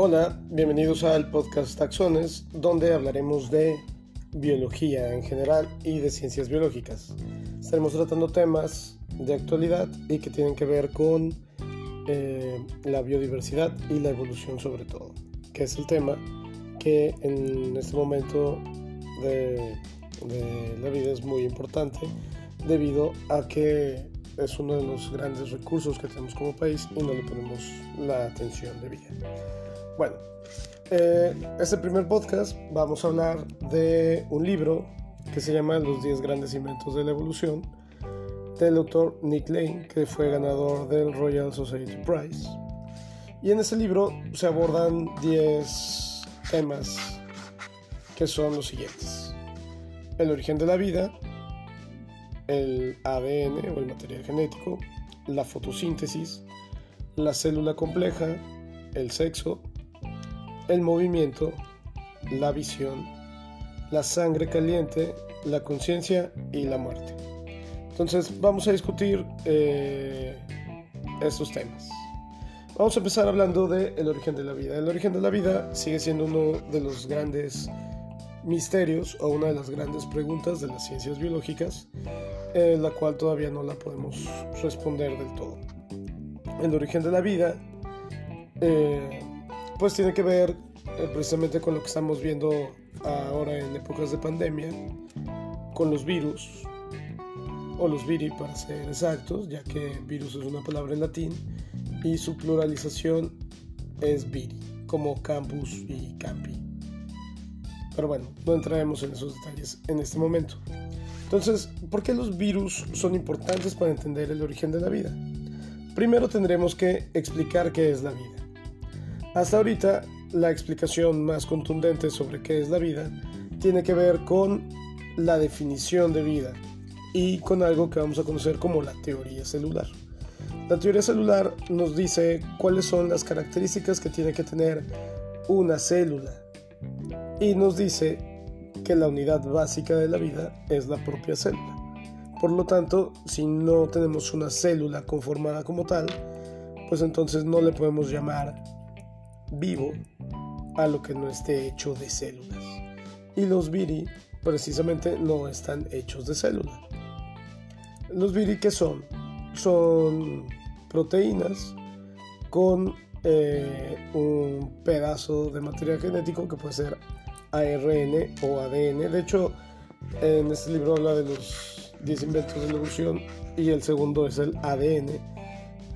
Hola, bienvenidos al podcast Taxones, donde hablaremos de biología en general y de ciencias biológicas. Estaremos tratando temas de actualidad y que tienen que ver con eh, la biodiversidad y la evolución sobre todo, que es el tema que en este momento de, de la vida es muy importante debido a que es uno de los grandes recursos que tenemos como país y no le ponemos la atención debida. Bueno, eh, este primer podcast vamos a hablar de un libro que se llama Los 10 grandes inventos de la evolución del autor Nick Lane, que fue ganador del Royal Society Prize. Y en ese libro se abordan 10 temas que son los siguientes. El origen de la vida, el ADN o el material genético, la fotosíntesis, la célula compleja, el sexo, el movimiento, la visión, la sangre caliente, la conciencia y la muerte. Entonces vamos a discutir eh, estos temas. Vamos a empezar hablando del origen de la vida. El origen de la vida sigue siendo uno de los grandes misterios o una de las grandes preguntas de las ciencias biológicas eh, la cual todavía no la podemos responder del todo. El origen de la vida, eh, pues tiene que ver eh, precisamente con lo que estamos viendo ahora en épocas de pandemia, con los virus, o los viri para ser exactos, ya que virus es una palabra en latín y su pluralización es viri, como campus y campi. Pero bueno, no entraremos en esos detalles en este momento. Entonces, ¿por qué los virus son importantes para entender el origen de la vida? Primero tendremos que explicar qué es la vida. Hasta ahorita, la explicación más contundente sobre qué es la vida tiene que ver con la definición de vida y con algo que vamos a conocer como la teoría celular. La teoría celular nos dice cuáles son las características que tiene que tener una célula y nos dice que la unidad básica de la vida es la propia célula. Por lo tanto, si no tenemos una célula conformada como tal, pues entonces no le podemos llamar vivo a lo que no esté hecho de células. Y los viri precisamente no están hechos de célula. Los viri que son? Son proteínas con eh, un pedazo de material genético que puede ser ARN o ADN. De hecho, en este libro habla de los 10 inventos de la evolución y el segundo es el ADN.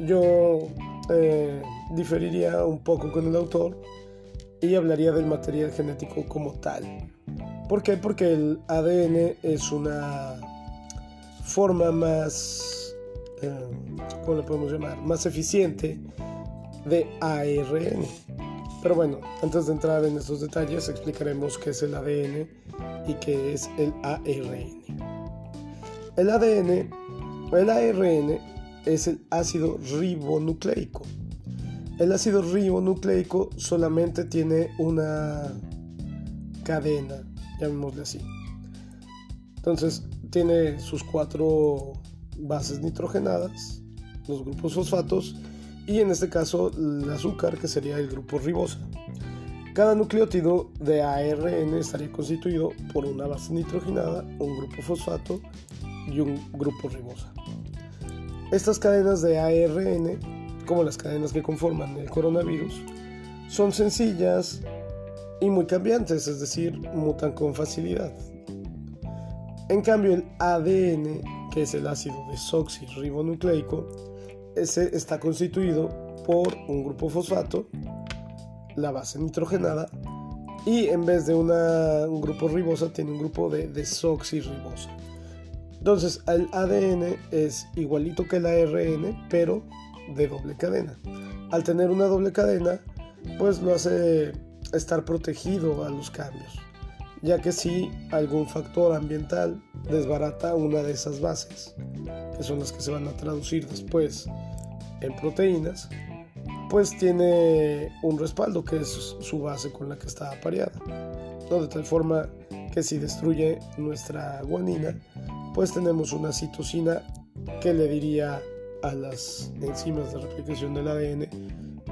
Yo eh, diferiría un poco con el autor y hablaría del material genético como tal. ¿Por qué? Porque el ADN es una forma más, eh, ¿cómo le podemos llamar? Más eficiente de ARN. Pero bueno, antes de entrar en estos detalles, explicaremos qué es el ADN y qué es el ARN. El ADN el ARN es el ácido ribonucleico. El ácido ribonucleico solamente tiene una cadena, llamémosle así. Entonces tiene sus cuatro bases nitrogenadas, los grupos fosfatos y en este caso el azúcar que sería el grupo ribosa. Cada nucleótido de ARN estaría constituido por una base nitrogenada, un grupo fosfato y un grupo ribosa. Estas cadenas de ARN, como las cadenas que conforman el coronavirus, son sencillas y muy cambiantes, es decir, mutan con facilidad. En cambio, el ADN, que es el ácido desoxirribonucleico, ese está constituido por un grupo fosfato, la base nitrogenada, y en vez de un grupo ribosa tiene un grupo de desoxirribosa. Entonces el ADN es igualito que el ARN, pero de doble cadena. Al tener una doble cadena, pues lo hace estar protegido a los cambios, ya que si algún factor ambiental desbarata una de esas bases, que son las que se van a traducir después en proteínas, pues tiene un respaldo que es su base con la que está apareada. De tal forma que si destruye nuestra guanina, pues tenemos una citosina que le diría a las enzimas de replicación del ADN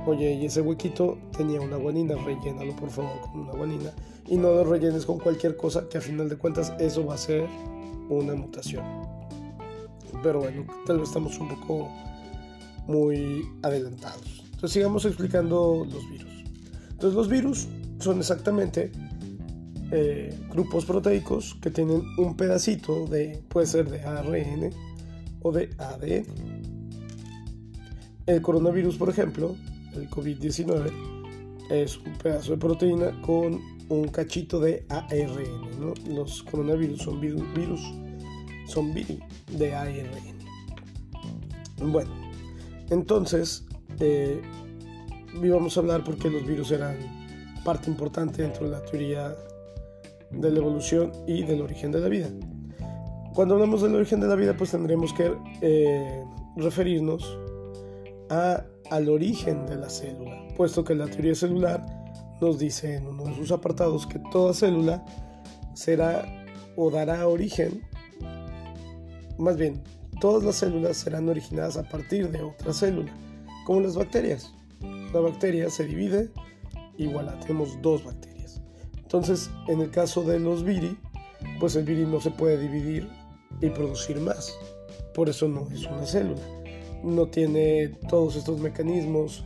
oye, y ese huequito tenía una guanina, rellénalo por favor con una guanina y no lo rellenes con cualquier cosa que a final de cuentas eso va a ser una mutación. Pero bueno, tal vez estamos un poco muy adelantados. Entonces sigamos explicando los virus. Entonces los virus son exactamente eh, grupos proteicos que tienen un pedacito de, puede ser de ARN o de ADN. El coronavirus, por ejemplo, el COVID-19, es un pedazo de proteína con un cachito de ARN. Los coronavirus son virus, son virus de ARN. Bueno, entonces eh, íbamos a hablar porque los virus eran parte importante dentro de la teoría de la evolución y del origen de la vida. Cuando hablamos del origen de la vida, pues tendremos que eh, referirnos a, al origen de la célula, puesto que la teoría celular nos dice en uno de sus apartados que toda célula será o dará origen, más bien, todas las células serán originadas a partir de otra célula, como las bacterias. La bacteria se divide, igual tenemos dos bacterias. Entonces, en el caso de los viri, pues el viri no se puede dividir y producir más. Por eso no es una célula. No tiene todos estos mecanismos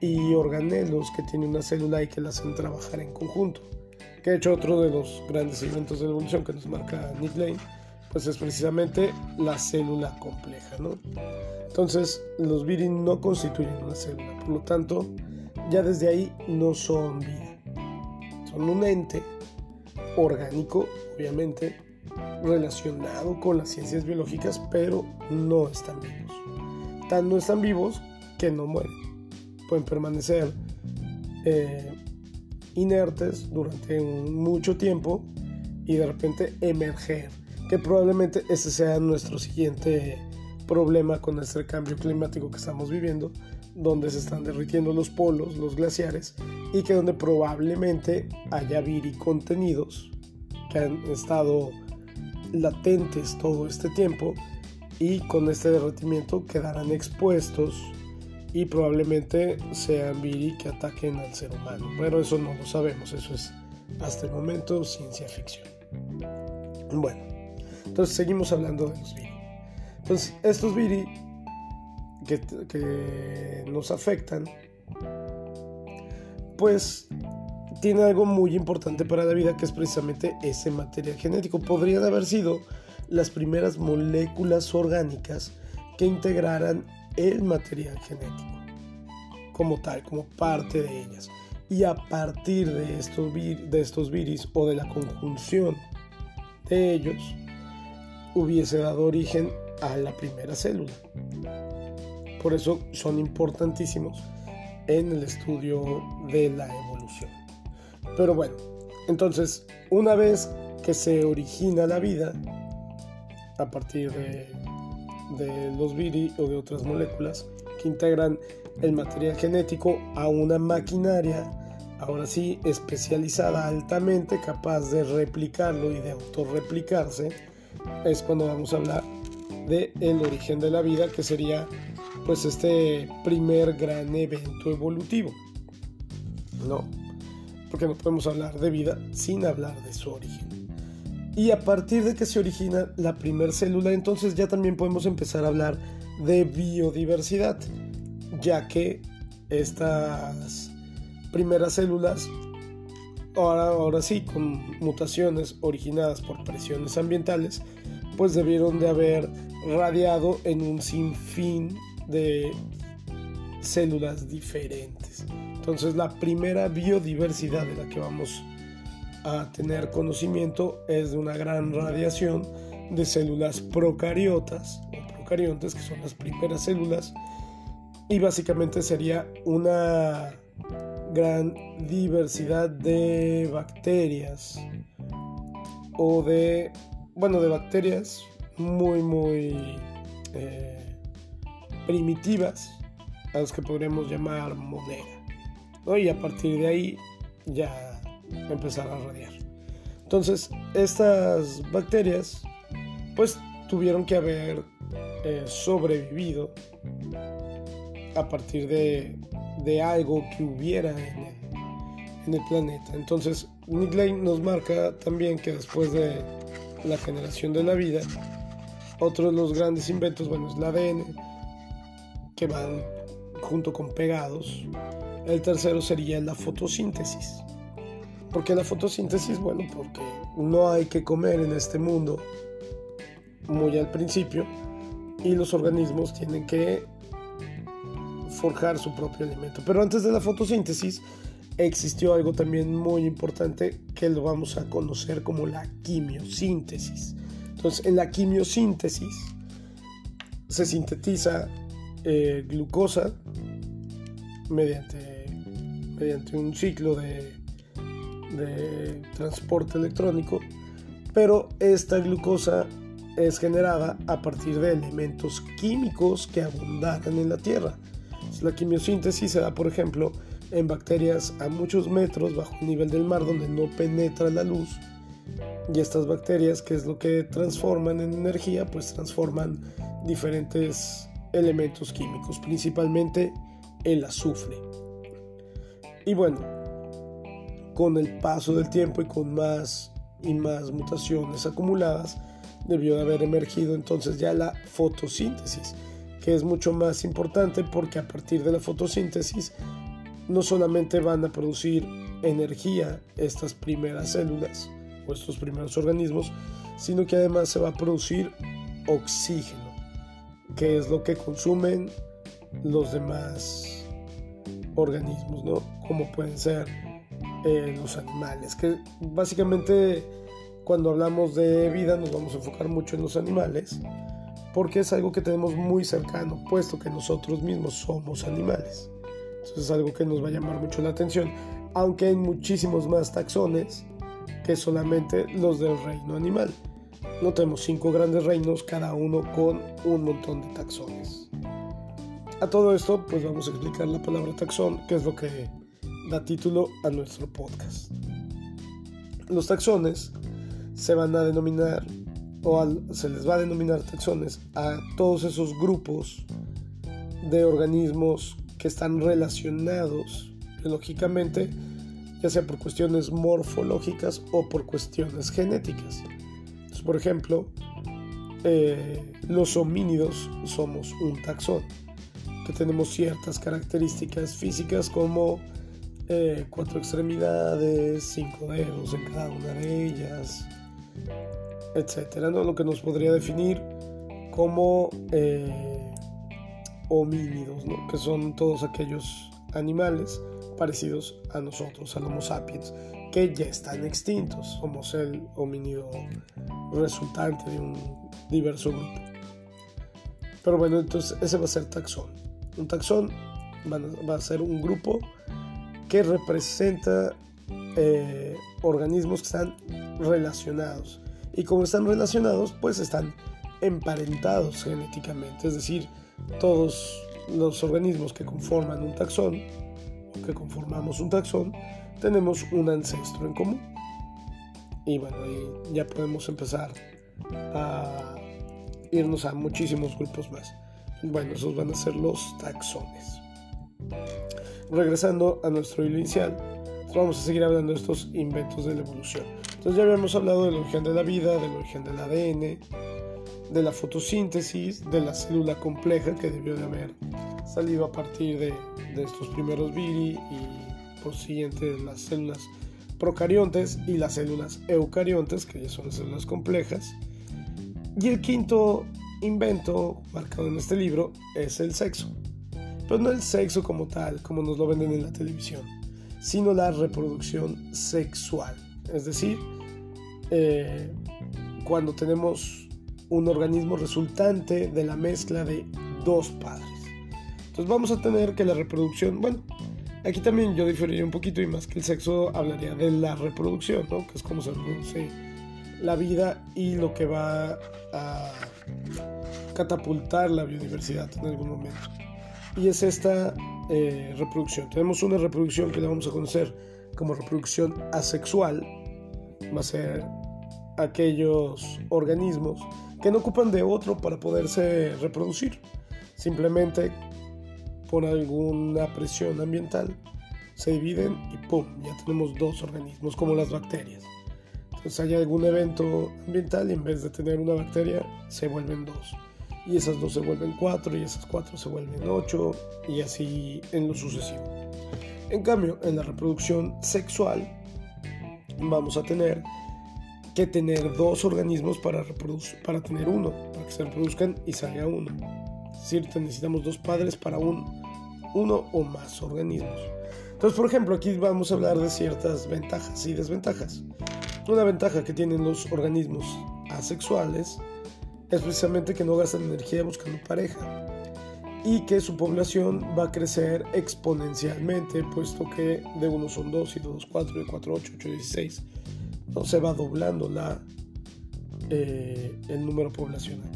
y organelos que tiene una célula y que la hacen trabajar en conjunto. Que de hecho otro de los grandes elementos de la evolución que nos marca Nick Lane, pues es precisamente la célula compleja, ¿no? Entonces los viri no constituyen una célula, por lo tanto ya desde ahí no son vida. Son un ente orgánico, obviamente, relacionado con las ciencias biológicas, pero no están vivos. Tan no están vivos que no mueren. Pueden permanecer eh, inertes durante mucho tiempo y de repente emerger. Que probablemente ese sea nuestro siguiente problema con este cambio climático que estamos viviendo, donde se están derritiendo los polos, los glaciares, y que donde probablemente haya viri contenidos que han estado latentes todo este tiempo y con este derretimiento quedarán expuestos y probablemente sean viri que ataquen al ser humano. Pero eso no lo sabemos, eso es hasta el momento ciencia ficción. Bueno, entonces seguimos hablando de los viri. Entonces, estos viri que, que nos afectan, pues tiene algo muy importante para la vida que es precisamente ese material genético. Podrían haber sido las primeras moléculas orgánicas que integraran el material genético como tal, como parte de ellas. Y a partir de estos, de estos viris o de la conjunción de ellos, hubiese dado origen a la primera célula. Por eso son importantísimos en el estudio de la evolución. Pero bueno, entonces, una vez que se origina la vida, a partir de, los viri o de otras moléculas que integran el material genético a una maquinaria, ahora sí especializada altamente, capaz de replicarlo y de autorreplicarse, es cuando vamos a hablar de el origen de la vida, que sería pues este primer gran evento evolutivo. No, porque no podemos hablar de vida sin hablar de su origen. Y a partir de que se origina la primera célula, entonces ya también podemos empezar a hablar de biodiversidad, ya que estas primeras células, ahora, ahora sí, con mutaciones originadas por presiones ambientales, pues debieron de haber radiado en un sinfín de células diferentes. Entonces la primera biodiversidad de la que vamos a tener conocimiento es de una gran radiación de células procariotas o procariontes, que son las primeras células, y básicamente sería una gran diversidad de bacterias o de, bueno, de bacterias muy, muy eh, primitivas, a las que podríamos llamar monera. Y a partir de ahí ya empezar a radiar. Entonces, estas bacterias pues tuvieron que haber eh, sobrevivido a partir de, algo que hubiera en el, en el planeta. Entonces, Nick Lane nos marca también que después de la generación de la vida, otro de los grandes inventos, bueno, es el ADN, van junto con pegados. El tercero sería la fotosíntesis. ¿Por qué la fotosíntesis? Bueno, porque no hay que comer en este mundo muy al principio y los organismos tienen que forjar su propio alimento. Pero antes de la fotosíntesis existió algo también muy importante que lo vamos a conocer como la quimiosíntesis. Entonces, en la quimiosíntesis se sintetiza eh, glucosa mediante, mediante un ciclo de, de transporte electrónico, pero esta glucosa es generada a partir de elementos químicos que abundaran en la Tierra. La quimiosíntesis se da, por ejemplo, en bacterias a muchos metros bajo el nivel del mar donde no penetra la luz. Y estas bacterias, que es lo que transforman en energía, pues transforman diferentes elementos químicos, principalmente el azufre. Y bueno, con el paso del tiempo y con más y más mutaciones acumuladas, debió de haber emergido entonces ya la fotosíntesis, que es mucho más importante porque a partir de la fotosíntesis no solamente van a producir energía estas primeras células o estos primeros organismos, sino que además se va a producir oxígeno, que es lo que consumen los demás organismos, ¿no? Como pueden ser eh, los animales, que básicamente cuando hablamos de vida nos vamos a enfocar mucho en los animales, porque es algo que tenemos muy cercano, puesto que nosotros mismos somos animales. Entonces es algo que nos va a llamar mucho la atención, aunque hay muchísimos más taxones que solamente los del reino animal. No tenemos cinco grandes reinos, cada uno con un montón de taxones. A todo esto, pues vamos a explicar la palabra taxón, que es lo que da título a nuestro podcast. Los taxones se van a denominar o se les va a denominar taxones a todos esos grupos de organismos que están relacionados biológicamente, ya sea por cuestiones morfológicas o por cuestiones genéticas. Por ejemplo, eh, los homínidos somos un taxón, que tenemos ciertas características físicas como eh, cuatro extremidades, cinco dedos en cada una de ellas, etcétera, ¿no? Lo que nos podría definir como eh, homínidos, ¿no? Que son todos aquellos animales parecidos a nosotros, al Homo sapiens, que ya están extintos. Somos el homínido resultante de un diverso grupo. Pero bueno, entonces ese va a ser taxón. Un taxón va a ser un grupo que representa eh, organismos que están relacionados. Y como están relacionados, pues están emparentados genéticamente. Es decir, todos los organismos que conforman un taxón, o que conformamos un taxón, tenemos un ancestro en común. Y bueno, ya podemos empezar a irnos a muchísimos grupos más. Bueno, esos van a ser los taxones. Regresando a nuestro hilo inicial, vamos a seguir hablando de estos inventos de la evolución. Entonces ya habíamos hablado del origen de la vida, del origen del ADN, de la fotosíntesis, de la célula compleja que debió de haber salido a partir de, estos primeros viri y por siguiente las células procariontes y las células eucariontes, que ya son las células complejas. Y el quinto invento marcado en este libro es el sexo. Pero no el sexo como tal, como nos lo venden en la televisión, sino la reproducción sexual. Es decir, eh, cuando tenemos un organismo resultante de la mezcla de dos padres. Entonces vamos a tener que la reproducción, bueno, aquí también yo diferiría un poquito y más que el sexo hablaría de la reproducción, ¿no? Que es como se reproduce la vida y lo que va a catapultar la biodiversidad en algún momento. Y es esta eh, reproducción. Tenemos una reproducción que la vamos a conocer como reproducción asexual. Va a ser aquellos organismos que no ocupan de otro para poderse reproducir. Simplemente por alguna presión ambiental, se dividen y ¡pum! Ya tenemos dos organismos como las bacterias. Entonces hay algún evento ambiental y en vez de tener una bacteria se vuelven dos. Y esas dos se vuelven cuatro y esas cuatro se vuelven ocho y así en lo sucesivo. En cambio, en la reproducción sexual vamos a tener que tener dos organismos para, para tener uno, para que se reproduzcan y salga uno. Es decir, necesitamos dos padres para un, uno o más organismos. Entonces, por ejemplo, aquí vamos a hablar de ciertas ventajas y desventajas. Una ventaja que tienen los organismos asexuales es precisamente que no gastan energía buscando pareja y que su población va a crecer exponencialmente, puesto que de uno son dos y de dos cuatro, de cuatro ocho, ocho dieciséis. No se va doblando la, eh, el número poblacional.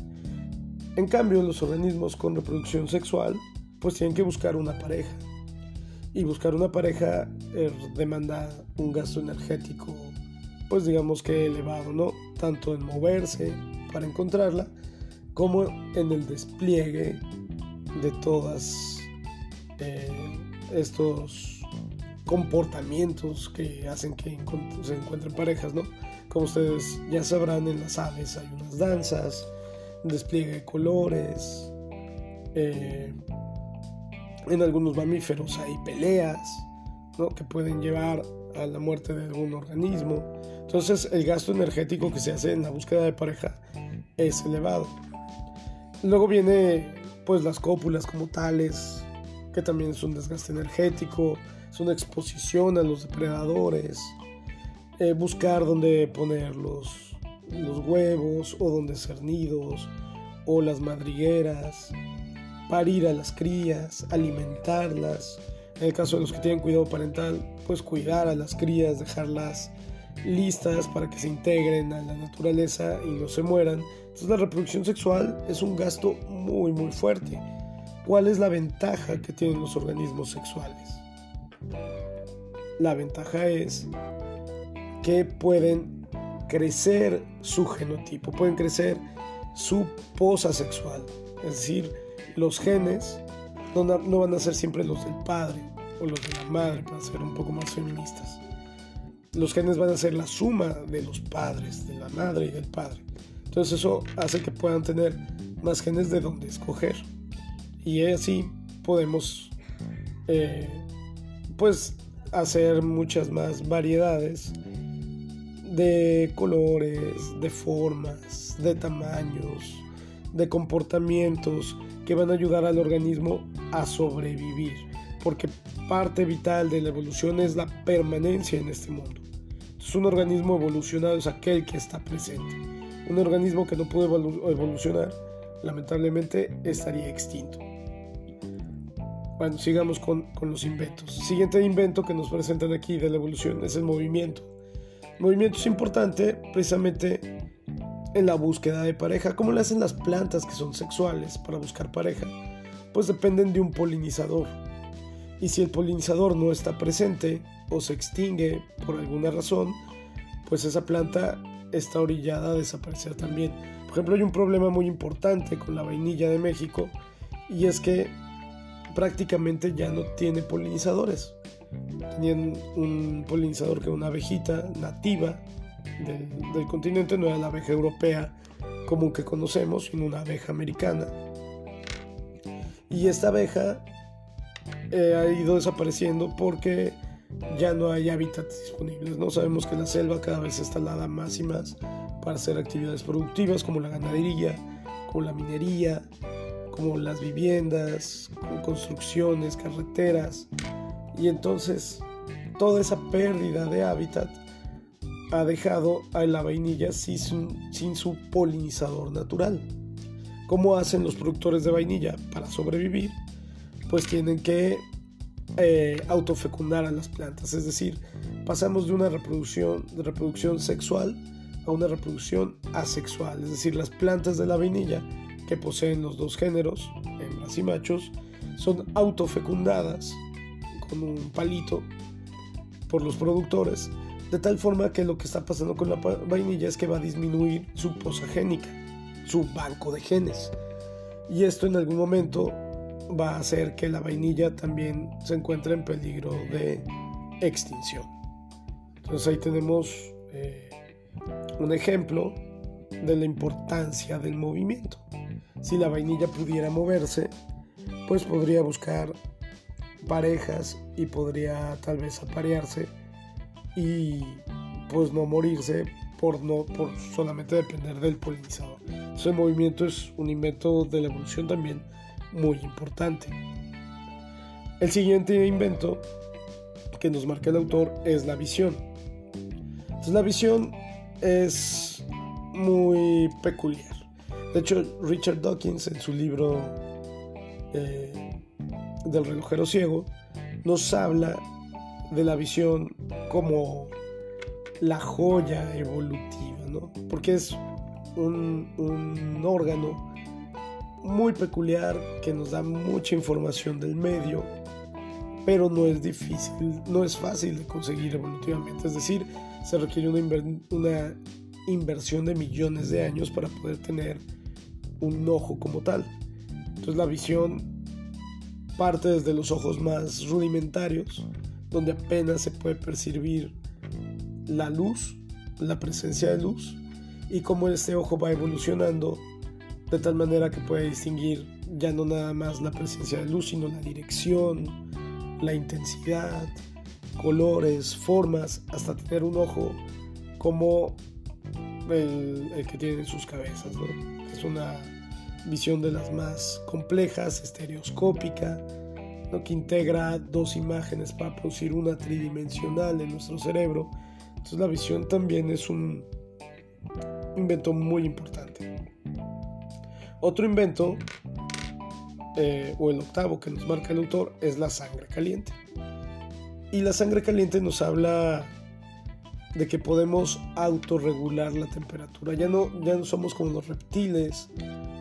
En cambio, los organismos con reproducción sexual pues tienen que buscar una pareja y buscar una pareja eh, demanda un gasto energético, pues digamos que elevado, ¿no? Tanto en moverse para encontrarla, como en el despliegue de todas eh, estos comportamientos que hacen que se encuentren parejas, ¿no? Como ustedes ya sabrán, en las aves hay unas danzas, despliegue de colores, eh, en algunos mamíferos hay peleas que pueden llevar a la muerte de algún organismo. Entonces el gasto energético que se hace en la búsqueda de pareja es elevado. Luego viene pues las cópulas como tales, que también es un desgaste energético, es una exposición a los depredadores, eh, buscar dónde poner los, los huevos o dónde ser nidos o las madrigueras parir a las crías, alimentarlas. En el caso de los que tienen cuidado parental, pues cuidar a las crías, dejarlas listas para que se integren a la naturaleza y no se mueran. Entonces la reproducción sexual es un gasto muy muy fuerte. ¿Cuál es la ventaja que tienen los organismos sexuales? La ventaja es que pueden crecer su genotipo, pueden crecer su posa sexual, es decir, los genes no, van a ser siempre los del padre o los de la madre, para ser un poco más feministas. Los genes van a ser la suma de los padres, de la madre y del padre. Entonces eso hace que puedan tener más genes de donde escoger. Y así podemos eh, pues hacer muchas más variedades de colores, de formas, de tamaños, de comportamientos que van a ayudar al organismo a sobrevivir, porque parte vital de la evolución es la permanencia en este mundo. Entonces, un organismo evolucionado es aquel que está presente. Un organismo que no puede evolucionar, lamentablemente, estaría extinto. Bueno, sigamos con, con, los inventos. Siguiente invento que nos presentan aquí de la evolución es el movimiento. El movimiento es importante precisamente en la búsqueda de pareja. ¿Cómo le hacen las plantas que son sexuales para buscar pareja? Pues dependen de un polinizador. Y si el polinizador no está presente o se extingue por alguna razón, pues esa planta está orillada a desaparecer también. Por ejemplo, hay un problema muy importante con la vainilla de México y es que prácticamente ya no tiene polinizadores. Tenían un polinizador que una abejita nativa del, continente no era la abeja europea común que conocemos, sino una abeja americana. Y esta abeja eh, ha ido desapareciendo porque ya no hay hábitats disponibles. No sabemos que la selva cada vez está talada más y más para hacer actividades productivas como la ganadería, como la minería, como las viviendas, construcciones, carreteras. Y entonces toda esa pérdida de hábitat ha dejado a la vainilla sin, su polinizador natural. ¿Cómo hacen los productores de vainilla para sobrevivir? Pues tienen que eh, autofecundar a las plantas, es decir, pasamos de una reproducción, de reproducción sexual a una reproducción asexual, es decir, las plantas de la vainilla que poseen los dos géneros, hembras y machos, son autofecundadas con un palito por los productores de tal forma que lo que está pasando con la vainilla es que va a disminuir su posa génica, su banco de genes. Y esto en algún momento va a hacer que la vainilla también se encuentre en peligro de extinción. Entonces ahí tenemos eh, un ejemplo de la importancia del movimiento. Si la vainilla pudiera moverse, pues podría buscar parejas y podría tal vez aparearse y pues no morirse por no por solamente depender del polinizador. Entonces el movimiento es un invento de la evolución también muy importante. El siguiente invento que nos marca el autor es la visión. Entonces la visión es muy peculiar. De hecho, Richard Dawkins en su libro eh, del relojero ciego nos habla de la visión como la joya evolutiva, ¿no? Porque es un, órgano muy peculiar que nos da mucha información del medio, pero no es difícil, no es fácil de conseguir evolutivamente. Es decir, se requiere una, una inversión de millones de años para poder tener un ojo como tal. Entonces la visión parte desde los ojos más rudimentarios, donde apenas se puede percibir la luz, la presencia de luz, y cómo este ojo va evolucionando de tal manera que puede distinguir ya no nada más la presencia de luz, sino la dirección, la intensidad, colores, formas, hasta tener un ojo como el, que tiene en sus cabezas. Es una visión de las más complejas, estereoscópica, ¿no? que integra dos imágenes para producir una tridimensional en nuestro cerebro. Entonces la visión también es un invento muy importante. Otro invento, eh, o el octavo que nos marca el autor, es la sangre caliente. Y la sangre caliente nos habla de que podemos autorregular la temperatura. Ya no, ya no somos como los reptiles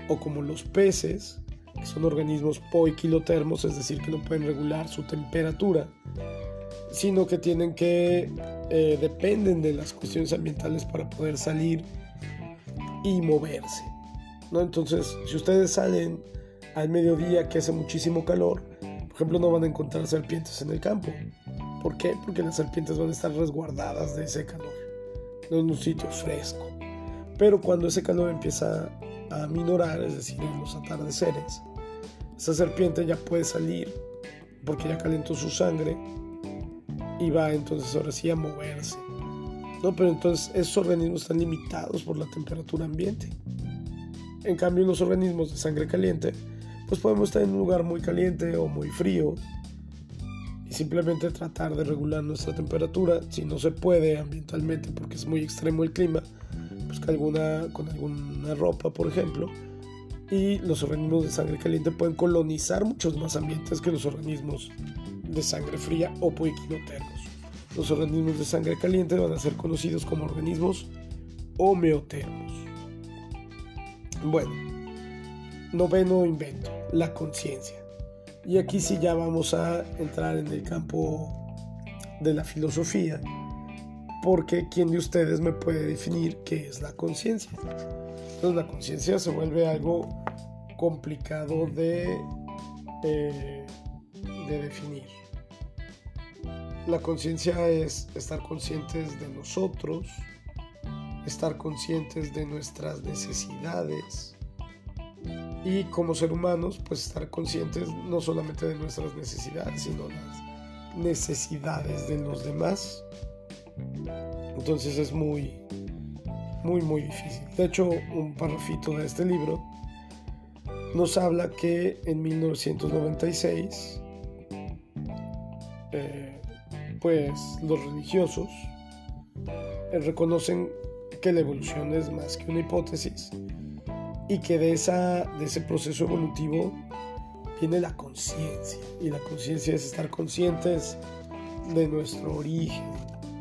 o como los peces, son organismos poiquilotermos, es decir, que no pueden regular su temperatura, sino que tienen que, eh, dependen de las cuestiones ambientales para poder salir y moverse. ¿no? Entonces, si ustedes salen al mediodía que hace muchísimo calor, por ejemplo, no van a encontrar serpientes en el campo. ¿Por qué? Porque las serpientes van a estar resguardadas de ese calor, en un sitio fresco. Pero cuando ese calor empieza a minorar, es decir, en los atardeceres, esa serpiente ya puede salir porque ya calentó su sangre y va entonces ahora sí a moverse. No, pero entonces esos organismos están limitados por la temperatura ambiente. En cambio, los organismos de sangre caliente, pues podemos estar en un lugar muy caliente o muy frío y simplemente tratar de regular nuestra temperatura. Si no se puede ambientalmente porque es muy extremo el clima, pues con alguna, ropa, por ejemplo. Y los organismos de sangre caliente pueden colonizar muchos más ambientes que los organismos de sangre fría o poiquinotermos. Los organismos de sangre caliente van a ser conocidos como organismos homeotermos. Bueno, noveno invento, la conciencia. Y aquí sí ya vamos a entrar en el campo de la filosofía, porque ¿quién de ustedes me puede definir qué es la conciencia? Entonces la conciencia se vuelve algo complicado de, de definir. La conciencia es estar conscientes de nosotros, estar conscientes de nuestras necesidades y como ser humanos pues estar conscientes no solamente de nuestras necesidades sino las necesidades de los demás entonces es muy muy muy difícil de hecho un parrafito de este libro nos habla que en 1996 eh, pues los religiosos eh, reconocen que la evolución es más que una hipótesis y que de, esa, de ese proceso evolutivo viene la conciencia. Y la conciencia es estar conscientes de nuestro origen,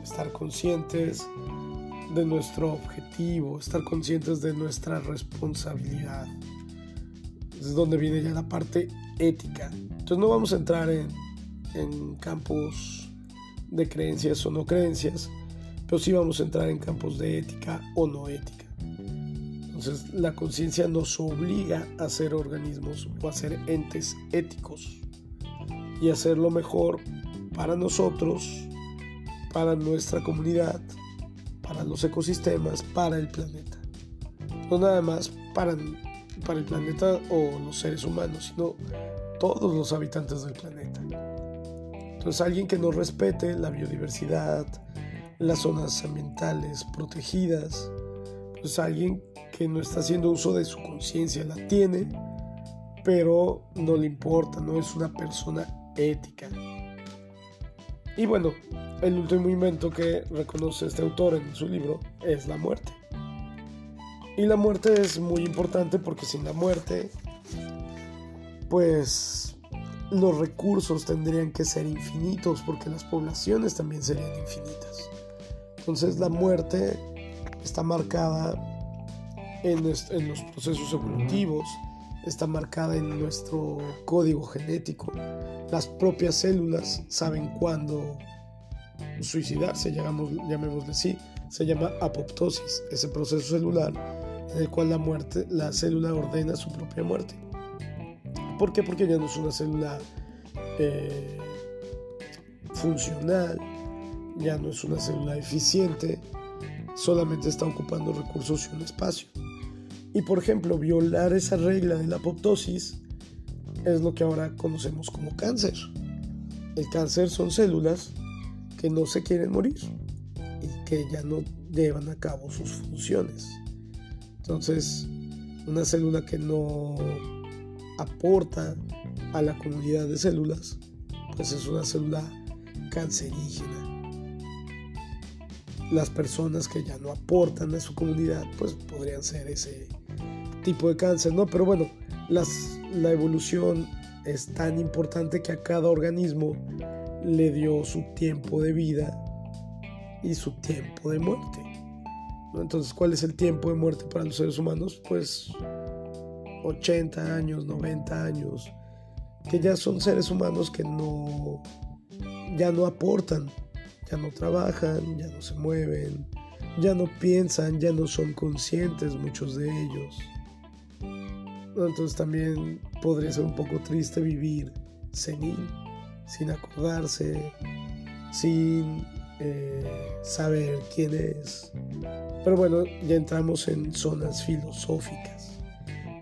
estar conscientes de nuestro objetivo, estar conscientes de nuestra responsabilidad. Es donde viene ya la parte ética. Entonces no vamos a entrar en, en campos de creencias o no creencias, pero sí vamos a entrar en campos de ética o no ética. Entonces la conciencia nos obliga a ser organismos o a ser entes éticos y hacer lo mejor para nosotros, para nuestra comunidad, los ecosistemas, para el planeta. No nada más para, para el planeta o los seres humanos, sino todos los habitantes del planeta. Entonces alguien que no respete la biodiversidad, las zonas ambientales protegidas, pues alguien que no está haciendo uso de su conciencia, la tiene, pero no le importa, no es una persona ética. Y bueno, el último invento que reconoce este autor en su libro es la muerte. Y la muerte es muy importante porque sin la muerte, pues los recursos tendrían que ser infinitos porque las poblaciones también serían infinitas. Entonces la muerte está marcada en, en los procesos evolutivos, está marcada en nuestro código genético. Las propias células saben cuándo suicidarse, llamémosle así. Se llama apoptosis, ese proceso celular en el cual la muerte, la célula ordena su propia muerte. ¿Por qué? Porque ya no es una célula eh, funcional, ya no es una célula eficiente, solamente está ocupando recursos y un espacio. Y por ejemplo, violar esa regla de la apoptosis es lo que ahora conocemos como cáncer. El cáncer son células que no se quieren morir y que ya no llevan a cabo sus funciones. Entonces, una célula que no aporta a la comunidad de células, pues es una célula cancerígena. Las personas que ya no aportan a su comunidad, pues podrían ser ese tipo de cáncer, ¿no? Pero bueno, las, la evolución es tan importante que a cada organismo le dio su tiempo de vida y su tiempo de muerte. Entonces, ¿cuál es el tiempo de muerte para los seres humanos? Pues 80 años, 90 años, que ya son seres humanos que no, ya no aportan, ya no trabajan, ya no se mueven, ya no piensan, ya no son conscientes muchos de ellos. Entonces también podría ser un poco triste vivir senil, sin acordarse, sin eh, saber quién es. Pero bueno, ya entramos en zonas filosóficas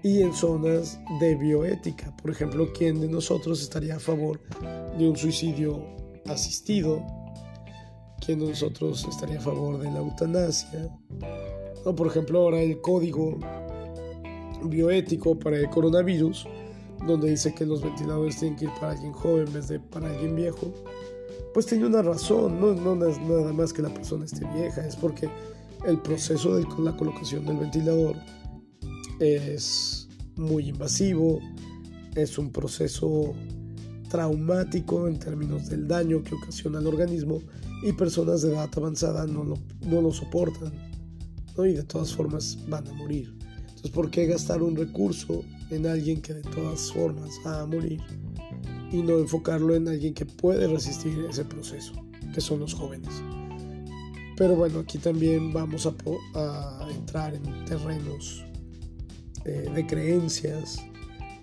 y en zonas de bioética. Por ejemplo, ¿quién de nosotros estaría a favor de un suicidio asistido? ¿Quién de nosotros estaría a favor de la eutanasia? O por ejemplo, ahora el código bioético para el coronavirus, donde dice que los ventiladores tienen que ir para alguien joven en vez de para alguien viejo, pues tiene una razón, no, no es nada más que la persona esté vieja, es porque el proceso de la colocación del ventilador es muy invasivo, es un proceso traumático en términos del daño que ocasiona al organismo y personas de edad avanzada no lo, no lo soportan y de todas formas van a morir. Entonces, ¿por qué gastar un recurso en alguien que de todas formas va a morir y no enfocarlo en alguien que puede resistir ese proceso, que son los jóvenes? Pero bueno, aquí también vamos a, entrar en terrenos eh, de creencias,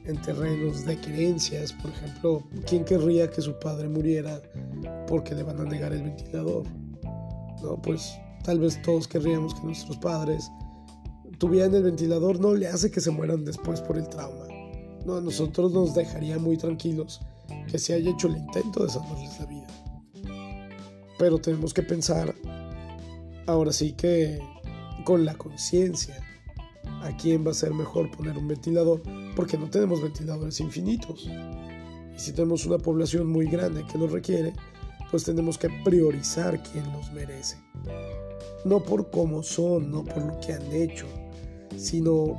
en terrenos de creencias. Por ejemplo, ¿quién querría que su padre muriera porque le van a negar el ventilador? No, pues tal vez todos querríamos que nuestros padres tuvieran el ventilador no le hace que se mueran después por el trauma. No, a nosotros nos dejaría muy tranquilos que se haya hecho el intento de salvarles la vida. Pero tenemos que pensar, ahora sí que con la conciencia, a quién va a ser mejor poner un ventilador, porque no tenemos ventiladores infinitos. Y si tenemos una población muy grande que lo requiere, pues tenemos que priorizar quién los merece. No por cómo son, no por lo que han hecho, sino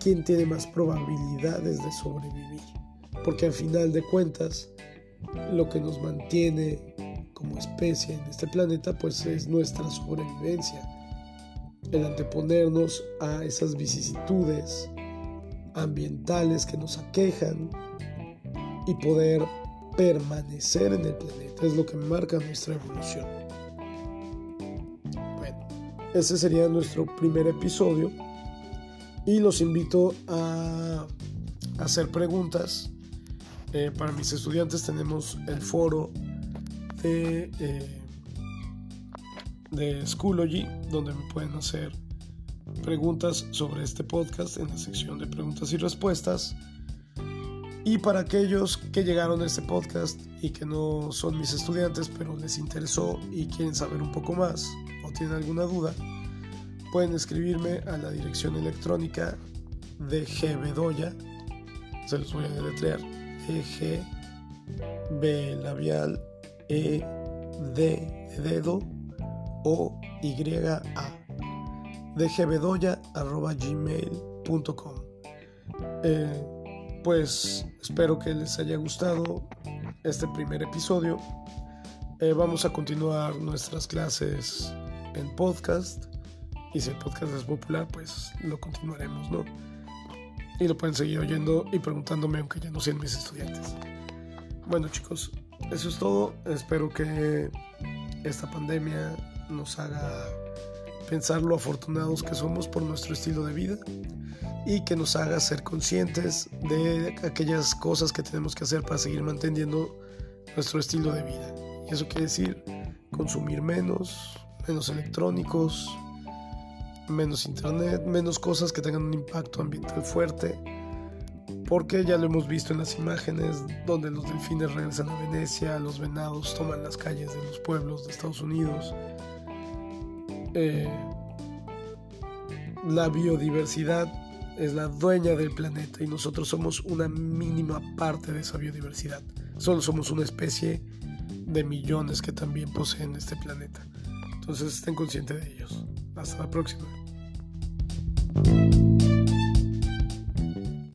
quién tiene más probabilidades de sobrevivir. Porque al final de cuentas, lo que nos mantiene como especie en este planeta, pues es nuestra sobrevivencia. El anteponernos a esas vicisitudes ambientales que nos aquejan y poder permanecer en el planeta es lo que marca nuestra evolución. Ese sería nuestro primer episodio y los invito a hacer preguntas. Eh, para mis estudiantes tenemos el foro de, eh, de Schoology, donde me pueden hacer preguntas sobre este podcast en la sección de preguntas y respuestas. Y para aquellos que llegaron a este podcast y que no son mis estudiantes, pero les interesó y quieren saber un poco más o tienen alguna duda, pueden escribirme a la dirección electrónica de Gbedoya, se los voy a deletrear, E G B labial E D de dedo O Y A. De gmail.com eh, pues espero que les haya gustado este primer episodio. Eh, vamos a continuar nuestras clases en podcast y si el podcast es popular, pues lo continuaremos, ¿no? Y lo pueden seguir oyendo y preguntándome, aunque ya no sean mis estudiantes. Bueno, chicos, eso es todo. Espero que esta pandemia nos haga pensar lo afortunados que somos por nuestro estilo de vida y que nos haga ser conscientes de aquellas cosas que tenemos que hacer para seguir manteniendo nuestro estilo de vida. Y eso quiere decir consumir menos, menos electrónicos, menos internet, menos cosas que tengan un impacto ambiental fuerte, porque ya lo hemos visto en las imágenes donde los delfines regresan a Venecia, los venados toman las calles de los pueblos de Estados Unidos. Eh, la biodiversidad es la dueña del planeta y nosotros somos una mínima parte de esa biodiversidad. Solo somos una especie de millones que también poseen este planeta. Entonces estén conscientes de ellos. Hasta la próxima.